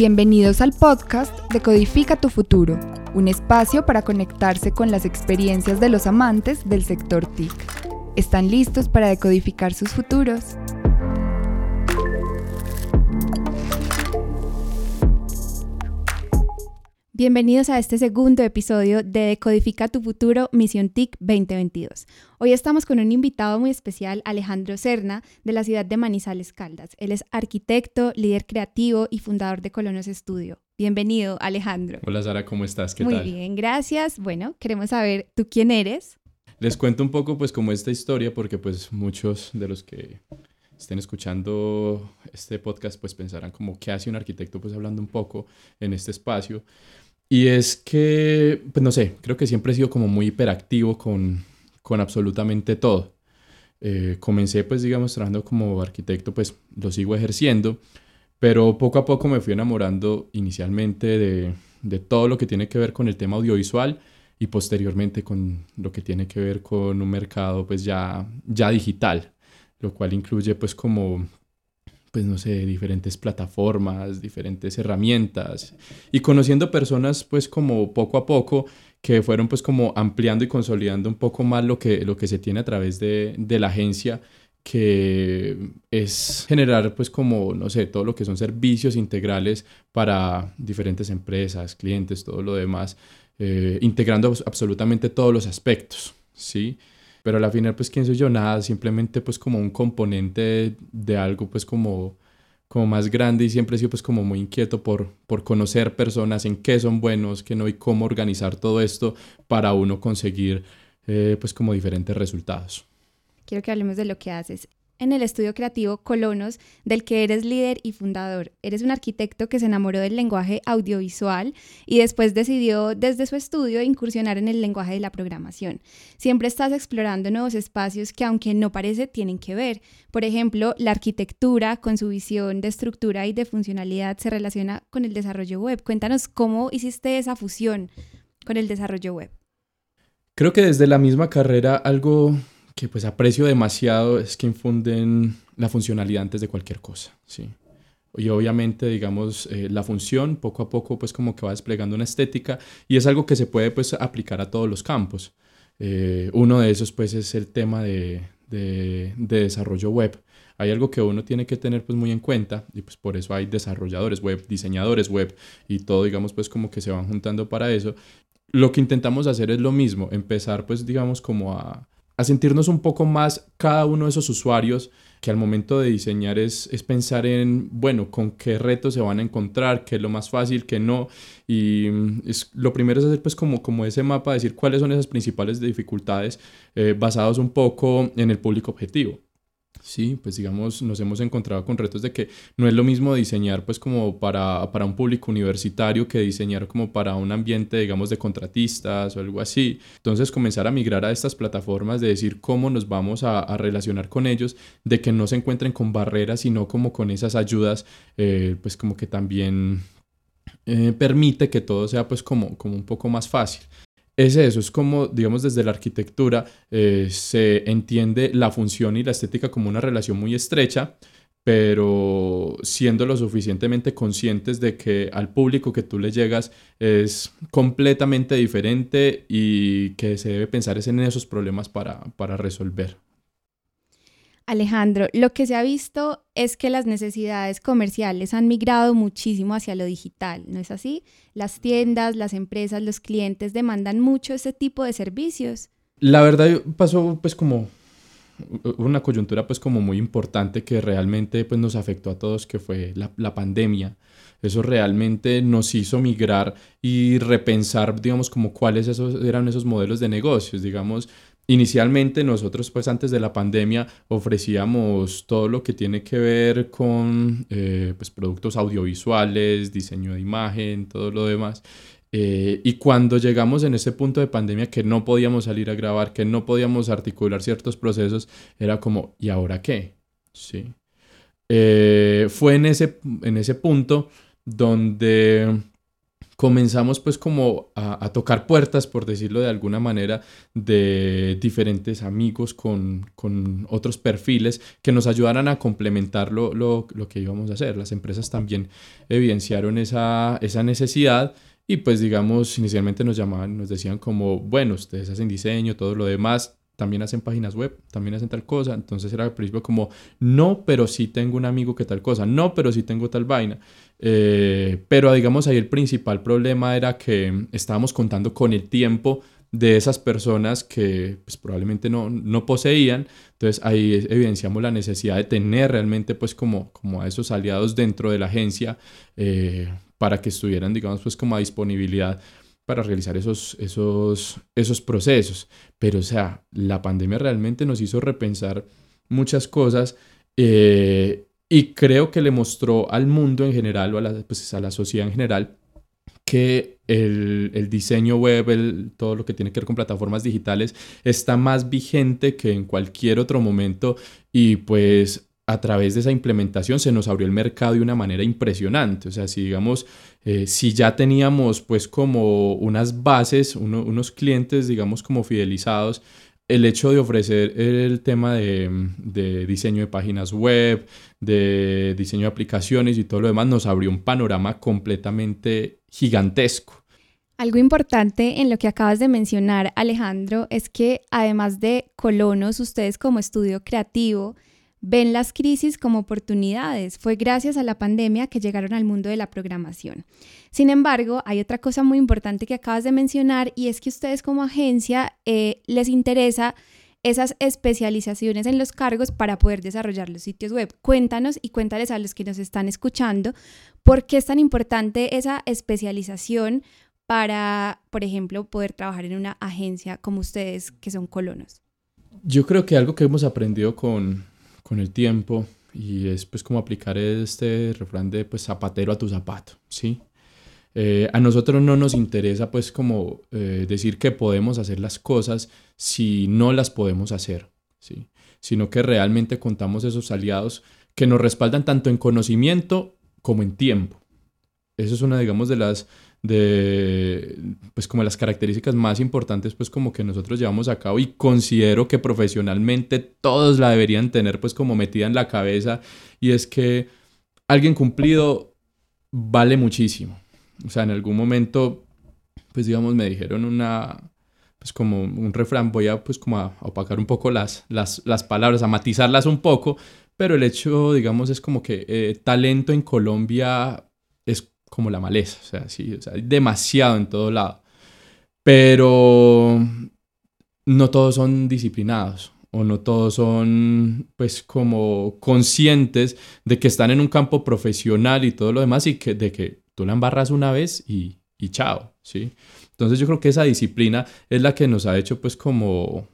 Bienvenidos al podcast de Codifica tu futuro, un espacio para conectarse con las experiencias de los amantes del sector TIC. ¿Están listos para decodificar sus futuros? Bienvenidos a este segundo episodio de Decodifica tu futuro Misión TIC 2022. Hoy estamos con un invitado muy especial, Alejandro Serna, de la ciudad de Manizales Caldas. Él es arquitecto, líder creativo y fundador de Colonos Estudio. Bienvenido, Alejandro. Hola Sara, ¿cómo estás? ¿Qué muy tal? Muy bien, gracias. Bueno, queremos saber tú quién eres. Les cuento un poco pues como esta historia porque pues muchos de los que estén escuchando este podcast pues pensarán como qué hace un arquitecto pues hablando un poco en este espacio. Y es que, pues no sé, creo que siempre he sido como muy hiperactivo con, con absolutamente todo. Eh, comencé pues digamos trabajando como arquitecto, pues lo sigo ejerciendo, pero poco a poco me fui enamorando inicialmente de, de todo lo que tiene que ver con el tema audiovisual y posteriormente con lo que tiene que ver con un mercado pues ya, ya digital, lo cual incluye pues como pues no sé, diferentes plataformas, diferentes herramientas y conociendo personas pues como poco a poco que fueron pues como ampliando y consolidando un poco más lo que, lo que se tiene a través de, de la agencia que es generar pues como, no sé, todo lo que son servicios integrales para diferentes empresas, clientes, todo lo demás, eh, integrando absolutamente todos los aspectos, ¿sí? Pero al final, pues, ¿quién soy yo? Nada, simplemente pues como un componente de algo pues como, como más grande y siempre he sido pues como muy inquieto por, por conocer personas, en qué son buenos, qué no y cómo organizar todo esto para uno conseguir eh, pues como diferentes resultados. Quiero que hablemos de lo que haces en el estudio creativo Colonos, del que eres líder y fundador. Eres un arquitecto que se enamoró del lenguaje audiovisual y después decidió desde su estudio incursionar en el lenguaje de la programación. Siempre estás explorando nuevos espacios que aunque no parece tienen que ver. Por ejemplo, la arquitectura con su visión de estructura y de funcionalidad se relaciona con el desarrollo web. Cuéntanos cómo hiciste esa fusión con el desarrollo web. Creo que desde la misma carrera algo que pues aprecio demasiado es que infunden la funcionalidad antes de cualquier cosa, ¿sí? Y obviamente, digamos, eh, la función poco a poco pues como que va desplegando una estética y es algo que se puede pues aplicar a todos los campos. Eh, uno de esos pues es el tema de, de, de, desarrollo web. Hay algo que uno tiene que tener pues muy en cuenta y pues por eso hay desarrolladores web, diseñadores web y todo digamos pues como que se van juntando para eso. Lo que intentamos hacer es lo mismo, empezar pues digamos como a, a sentirnos un poco más cada uno de esos usuarios que al momento de diseñar es, es, pensar en, bueno, con qué retos se van a encontrar, qué es lo más fácil, qué no. Y mm, es, lo primero es hacer pues como, como ese mapa, decir cuáles son esas principales dificultades eh, basados un poco en el público objetivo. Sí, pues digamos, nos hemos encontrado con retos de que no es lo mismo diseñar pues como para, para un público universitario que diseñar como para un ambiente, digamos, de contratistas o algo así. Entonces comenzar a migrar a estas plataformas de decir cómo nos vamos a, relacionar con ellos, de que no se encuentren con barreras, sino como con esas ayudas, eh, pues como que también eh, permite que todo sea pues como, como un poco más fácil es eso, es como, digamos, desde la arquitectura eh, se entiende la función y la estética como una relación muy estrecha, pero siendo lo suficientemente conscientes de que al público que tú le llegas es completamente diferente y que se debe pensar en esos problemas para, para resolver. Alejandro, lo que se ha visto es que las necesidades comerciales han migrado muchísimo hacia lo digital, ¿no es así? Las tiendas, las empresas, los clientes demandan mucho ese tipo de servicios. La verdad pasó pues como una coyuntura pues como muy importante que realmente pues nos afectó a todos que fue la, la pandemia. Eso realmente nos hizo migrar y repensar, digamos, como cuáles esos, eran esos modelos de negocios, digamos, Inicialmente nosotros pues antes de la pandemia ofrecíamos todo lo que tiene que ver con eh, pues, productos audiovisuales, diseño de imagen, todo lo demás. Eh, y cuando llegamos en ese punto de pandemia que no podíamos salir a grabar, que no podíamos articular ciertos procesos, era como, ¿y ahora qué? Sí. Eh, fue en ese, en ese punto donde comenzamos pues como a, tocar puertas, por decirlo de alguna manera, de diferentes amigos con, con otros perfiles que nos ayudaran a complementar lo, lo, lo, que íbamos a hacer. Las empresas también evidenciaron esa, esa necesidad y pues digamos, inicialmente nos llamaban, nos decían como, bueno, ustedes hacen diseño, todo lo demás, también hacen páginas web, también hacen tal cosa. Entonces era al principio como, no, pero sí tengo un amigo que tal cosa, no, pero sí tengo tal vaina. Eh, pero digamos ahí el principal problema era que estábamos contando con el tiempo de esas personas que pues, probablemente no, no, poseían. Entonces ahí evidenciamos la necesidad de tener realmente pues como, como a esos aliados dentro de la agencia eh, para que estuvieran digamos pues como a disponibilidad para realizar esos, esos, esos procesos. Pero, o sea, la pandemia realmente nos hizo repensar muchas cosas eh, y creo que le mostró al mundo en general o a la, pues, a la sociedad en general que el, el, diseño web, el, todo lo que tiene que ver con plataformas digitales, está más vigente que en cualquier otro momento y pues a través de esa implementación se nos abrió el mercado de una manera impresionante. O sea, si digamos, eh, si ya teníamos pues como unas bases, unos clientes, digamos, como fidelizados, el hecho de ofrecer el tema de, diseño de páginas web, de diseño de aplicaciones y todo lo demás nos abrió un panorama completamente gigantesco. Algo importante en lo que acabas de mencionar, Alejandro, es que además de Colonos, ustedes como estudio creativo, ven las crisis como oportunidades. Fue gracias a la pandemia que llegaron al mundo de la programación. Sin embargo, hay otra cosa muy importante que acabas de mencionar y es que ustedes como agencia eh, les interesa esas especializaciones en los cargos para poder desarrollar los sitios web. Cuéntanos y cuéntales a los que nos están escuchando por qué es tan importante esa especialización para, por ejemplo, poder trabajar en una agencia como ustedes que son colonos. Yo creo que algo que hemos aprendido con, con el tiempo y es pues como aplicar este refrán de pues zapatero a tu zapato, ¿sí? Eh, a nosotros no nos interesa pues como eh, decir que podemos hacer las cosas si no las podemos hacer, ¿sí? Sino que realmente contamos esos aliados que nos respaldan tanto en conocimiento como en tiempo. Eso es una, digamos, de las de pues como las características más importantes pues como que nosotros llevamos a cabo y considero que profesionalmente todos la deberían tener pues como metida en la cabeza y es que alguien cumplido vale muchísimo. O sea, en algún momento pues digamos me dijeron una pues como un refrán, voy a pues como a opacar un poco las, las, las palabras, a matizarlas un poco, pero el hecho digamos es como que eh, talento en Colombia como la maleza, o sea, sí, o sea, hay demasiado en todo lado. Pero no todos son disciplinados o no todos son pues como conscientes de que están en un campo profesional y todo lo demás y que de que tú la embarras una vez y, y chao, ¿sí? Entonces yo creo que esa disciplina es la que nos ha hecho pues como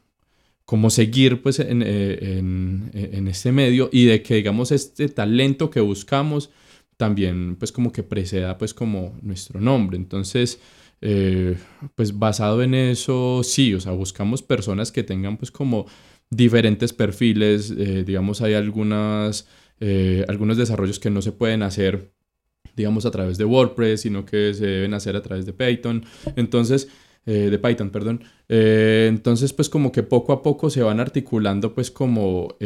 como seguir pues en, eh, en, en este medio y de que digamos este talento que buscamos también pues como que preceda pues como nuestro nombre. Entonces, eh, pues basado en eso, sí, o sea, buscamos personas que tengan pues como diferentes perfiles, eh, digamos, hay algunas, eh, algunos desarrollos que no se pueden hacer digamos a través de WordPress, sino que se deben hacer a través de Python. Entonces, de Python, perdón. entonces, pues como que poco a poco se van articulando pues como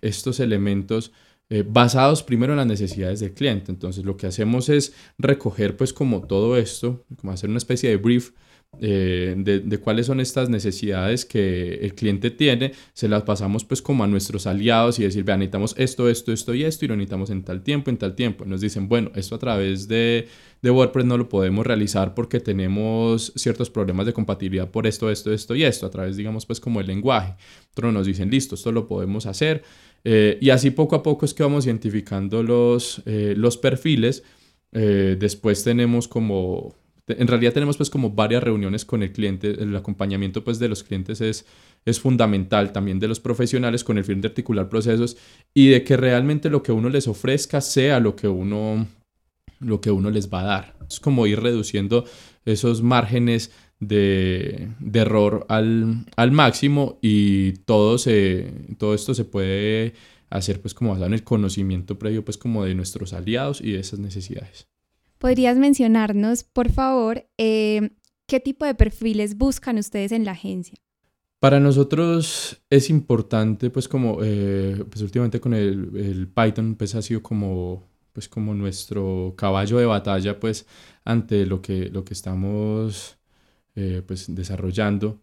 estos elementos eh, basados primero en las necesidades del cliente. Entonces lo que hacemos es recoger pues como todo esto, como hacer una especie de brief eh, de, cuáles son estas necesidades que el cliente tiene, se las pasamos pues como a nuestros aliados y decir, vean, necesitamos esto, esto, esto y esto y lo necesitamos en tal tiempo, en tal tiempo. Nos dicen, bueno, esto a través de, de WordPress no lo podemos realizar porque tenemos ciertos problemas de compatibilidad por esto, esto, esto y esto, a través digamos pues como el lenguaje. Otros nos dicen, listo, esto lo podemos hacer eh, y así poco a poco es que vamos identificando los, eh, los perfiles. Eh, después tenemos como, en realidad tenemos pues como varias reuniones con el cliente. El acompañamiento pues de los clientes es, es fundamental también de los profesionales con el fin de articular procesos y de que realmente lo que uno les ofrezca sea lo que uno, lo que uno les va a dar. Es como ir reduciendo esos márgenes de, error al, máximo y todo, se, todo esto se puede hacer pues como basado en el conocimiento previo pues como de nuestros aliados y de esas necesidades. ¿Podrías mencionarnos, por favor, eh, qué tipo de perfiles buscan ustedes en la agencia? Para nosotros es importante, pues como, eh, pues últimamente con el, Python, pues ha sido como, pues como nuestro caballo de batalla, pues ante lo que, lo que estamos, eh, pues desarrollando.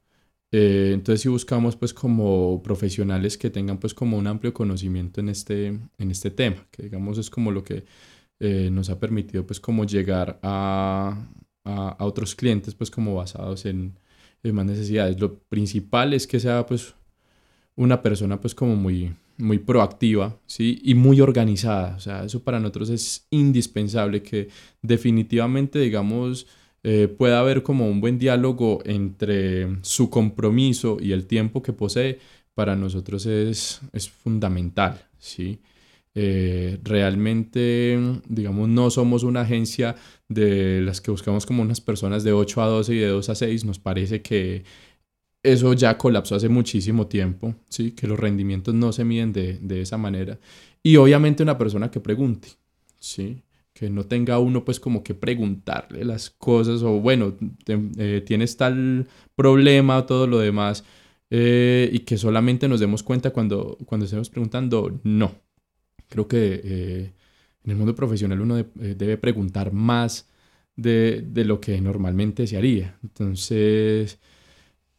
entonces si buscamos pues como profesionales que tengan pues como un amplio conocimiento en este, en este tema, que digamos es como lo que eh, nos ha permitido pues como llegar a, a, otros clientes pues como basados en, en, más necesidades. Lo principal es que sea pues una persona pues como muy, muy proactiva, ¿sí? Y muy organizada. O sea, eso para nosotros es indispensable que definitivamente, digamos, eh, pueda haber como un buen diálogo entre su compromiso y el tiempo que posee. Para nosotros es, es fundamental, ¿sí? Eh, realmente, digamos, no somos una agencia de las que buscamos como unas personas de 8 a 12 y de 2 a 6. Nos parece que eso ya colapsó hace muchísimo tiempo, ¿sí? que los rendimientos no se miden de, de esa manera. Y obviamente una persona que pregunte, ¿sí? Que no tenga uno pues como que preguntarle las cosas o bueno, eh, tienes tal problema o todo lo demás eh, y que solamente nos demos cuenta cuando, cuando estemos preguntando, no, Creo que eh, en el mundo profesional uno debe preguntar más de, de, lo que normalmente se haría. Entonces,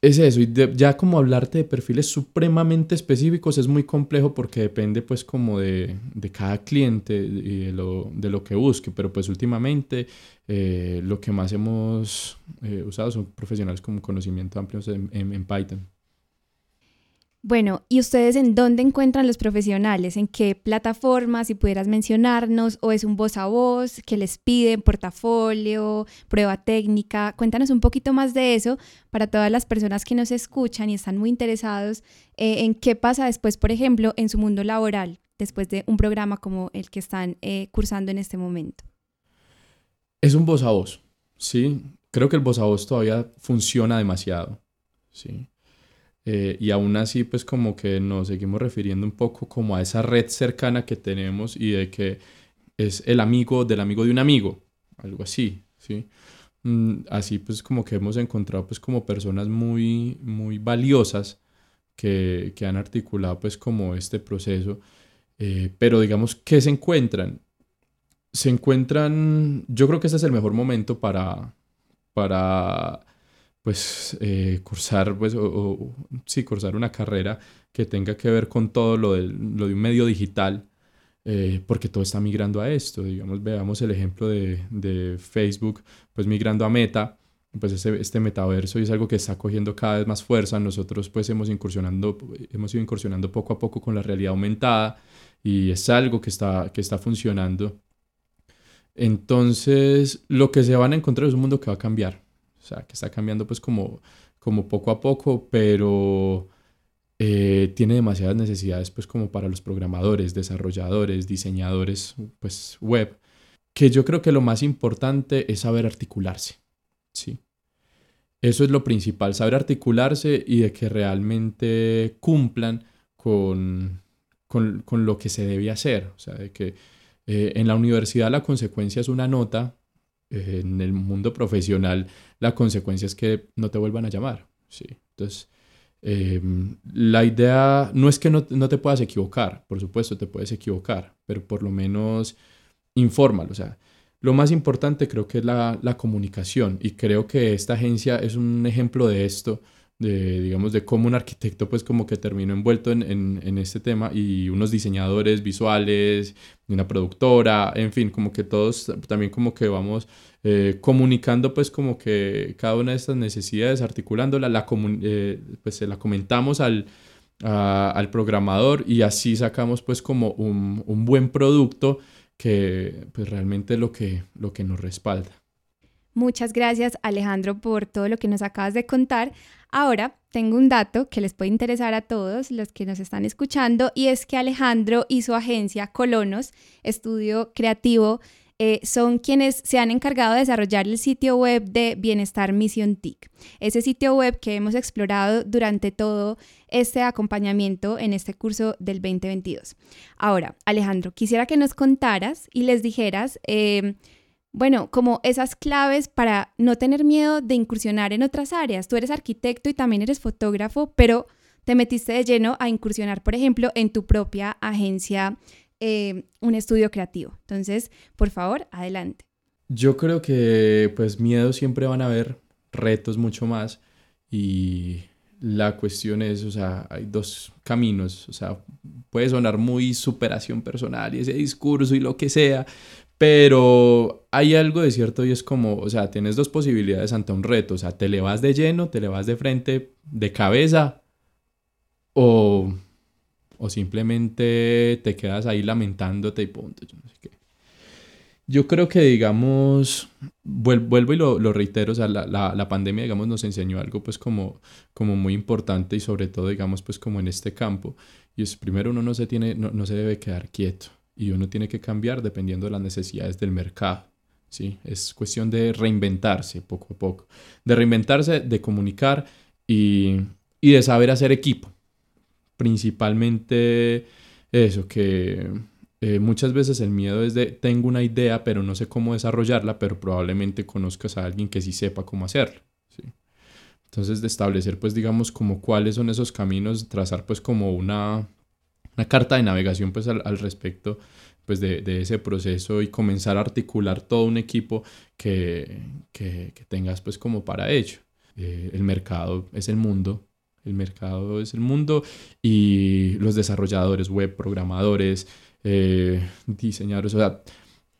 es eso. Y ya como hablarte de perfiles supremamente específicos es muy complejo porque depende pues como de, de cada cliente y de lo, de lo, que busque. Pero pues últimamente eh, lo que más hemos usado son profesionales con conocimiento amplio en, en Python. Bueno, ¿y ustedes en dónde encuentran los profesionales? ¿En qué plataformas? Si pudieras mencionarnos, o es un voz a voz que les piden portafolio, prueba técnica. Cuéntanos un poquito más de eso para todas las personas que nos escuchan y están muy interesados eh, en qué pasa después, por ejemplo, en su mundo laboral, después de un programa como el que están eh, cursando en este momento. Es un voz a voz, ¿sí? Creo que el voz a voz todavía funciona demasiado, ¿sí? Eh, y aún así, pues como que nos seguimos refiriendo un poco como a esa red cercana que tenemos y de que es el amigo del amigo de un amigo, algo así, ¿sí? Mm, así pues como que hemos encontrado pues como personas muy, muy valiosas que, que han articulado pues como este proceso, eh, pero digamos, ¿qué se encuentran? Se encuentran, yo creo que este es el mejor momento para, para pues eh, cursar, pues, o, sí, cursar una carrera que tenga que ver con todo lo, lo de un medio digital, eh, porque todo está migrando a esto. Digamos, veamos el ejemplo de, de Facebook, pues migrando a Meta, pues este, este metaverso es algo que está cogiendo cada vez más fuerza. Nosotros pues hemos, incursionando, hemos ido incursionando poco a poco con la realidad aumentada y es algo que está, que está funcionando. Entonces, lo que se van a encontrar es un mundo que va a cambiar o sea, que está cambiando pues como, como poco a poco, pero eh, tiene demasiadas necesidades pues como para los programadores, desarrolladores, diseñadores pues web, que yo creo que lo más importante es saber articularse, ¿sí? Eso es lo principal, saber articularse y de que realmente cumplan con, con, con lo que se debe hacer. O sea, de que eh, en la universidad la consecuencia es una nota, en el mundo profesional la consecuencia es que no te vuelvan a llamar. ¿sí? Entonces, em, la idea no es que no, no, te puedas equivocar, por supuesto te puedes equivocar, pero por lo menos infórmalo. O sea, lo más importante creo que es la, la comunicación y creo que esta agencia es un ejemplo de esto de, digamos, de cómo un arquitecto pues como que terminó envuelto en, en, este tema y unos diseñadores visuales, una productora, en fin, como que todos también como que vamos eh, comunicando pues como que cada una de estas necesidades, articulándola, la, eh, pues se la comentamos al, al programador y así sacamos pues como un, un buen producto que pues realmente lo que, lo que nos respalda. Muchas gracias Alejandro por todo lo que nos acabas de contar. Ahora tengo un dato que les puede interesar a todos los que nos están escuchando y es que Alejandro y su agencia Colonos, estudio creativo, eh, son quienes se han encargado de desarrollar el sitio web de Bienestar Mission TIC. Ese sitio web que hemos explorado durante todo este acompañamiento en este curso del 2022. Ahora, Alejandro, quisiera que nos contaras y les dijeras... Eh, bueno, como esas claves para no tener miedo de incursionar en otras áreas. Tú eres arquitecto y también eres fotógrafo, pero te metiste de lleno a incursionar, por ejemplo, en tu propia agencia, eh, un estudio creativo. Entonces, por favor, adelante. Yo creo que pues miedo siempre van a haber, retos mucho más y la cuestión es, o sea, hay dos caminos, o sea, puede sonar muy superación personal y ese discurso y lo que sea, pero hay algo de cierto y es como, o sea, tienes dos posibilidades ante un reto, o sea, te le vas de lleno, te le vas de frente, de cabeza, o, o simplemente te quedas ahí lamentándote y punto, yo no sé qué. Yo creo que, digamos, vuelvo y lo, lo reitero, o sea, la, la, la, pandemia, digamos, nos enseñó algo, pues, como, como muy importante y sobre todo, digamos, pues, como en este campo. Y es, primero, uno no se, tiene, no, no se debe quedar quieto y uno tiene que cambiar dependiendo de las necesidades del mercado. ¿sí? Es cuestión de reinventarse poco a poco, de reinventarse, de comunicar y, y de saber hacer equipo. Principalmente eso, que eh, muchas veces el miedo es de tengo una idea pero no sé cómo desarrollarla, pero probablemente conozcas a alguien que sí sepa cómo hacerlo. Entonces de establecer pues digamos como cuáles son esos caminos, trazar pues como una, una carta de navegación pues al, al respecto pues de, de, ese proceso y comenzar a articular todo un equipo que, que, que tengas pues como para ello. Eh, el mercado es el mundo, el mercado es el mundo y los desarrolladores web, programadores, eh, diseñadores, o sea,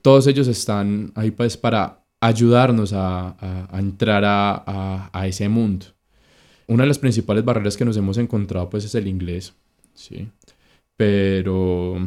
todos ellos están ahí pues para ayudarnos a, a, a entrar a, a, ese mundo. Una de las principales barreras que nos hemos encontrado pues es el inglés, ¿sí? Pero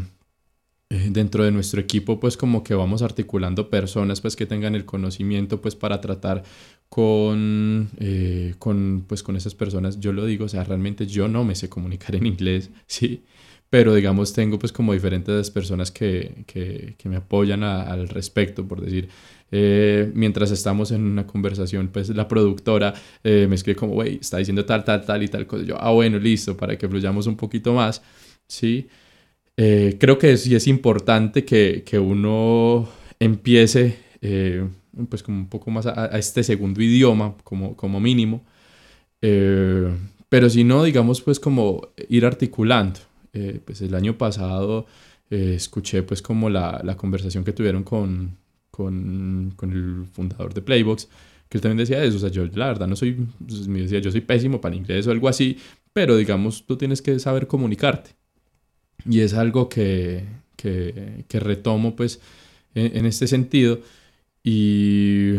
eh, dentro de nuestro equipo pues como que vamos articulando personas pues que tengan el conocimiento pues para tratar con, eh, con pues con esas personas yo lo digo o sea realmente yo no me sé comunicar en inglés sí pero digamos tengo pues como diferentes personas que, que, que me apoyan a, al respecto, por decir, eh, mientras estamos en una conversación, pues la productora eh, me escribe como, güey, está diciendo tal, tal, tal y tal cosa, yo, ah, bueno, listo, para que fluyamos un poquito más, ¿sí? Eh, creo que sí es importante que, que uno empiece, eh, pues como un poco más a, a, este segundo idioma, como, como mínimo, eh, pero si no, digamos, pues como ir articulando, eh, pues el año pasado eh, escuché pues como la, la, conversación que tuvieron con, con, el fundador de Playbox, que él también decía eso, o sea, yo la verdad no soy, pues, me decía, yo soy pésimo para inglés o algo así, pero digamos, tú tienes que saber comunicarte. Y es algo que, que, que retomo pues en, en, este sentido y,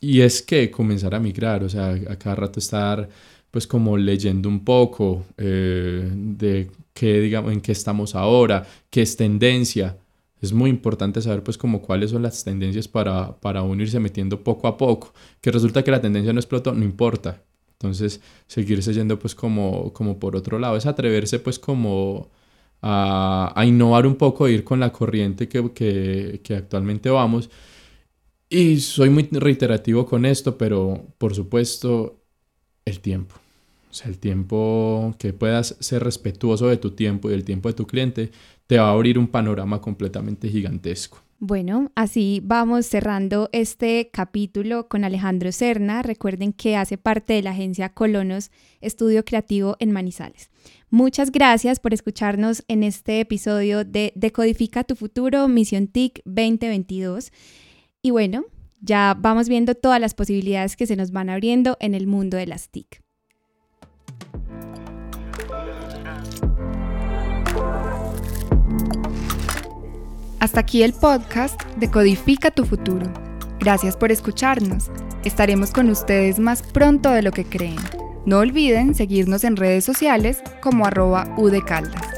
y es que comenzar a migrar, o sea, a cada rato estar pues como leyendo un poco eh, de qué, digamos, en qué estamos ahora, qué es tendencia. Es muy importante saber pues como cuáles son las tendencias para, para uno irse metiendo poco a poco. Que resulta que la tendencia no explotó, no importa. Entonces, seguirse yendo pues como, como por otro lado. Es atreverse pues como a, a innovar un poco, ir con la corriente que, que, que actualmente vamos. Y soy muy reiterativo con esto, pero por supuesto el tiempo. O sea, el tiempo que puedas ser respetuoso de tu tiempo y del tiempo de tu cliente te va a abrir un panorama completamente gigantesco. Bueno, así vamos cerrando este capítulo con Alejandro Serna. Recuerden que hace parte de la agencia Colonos Estudio Creativo en Manizales. Muchas gracias por escucharnos en este episodio de Decodifica tu futuro, Misión TIC 2022. Y bueno, ya vamos viendo todas las posibilidades que se nos van abriendo en el mundo de las TIC. Hasta aquí el podcast de Codifica tu futuro. Gracias por escucharnos. Estaremos con ustedes más pronto de lo que creen. No olviden seguirnos en redes sociales como arroba udecaldas.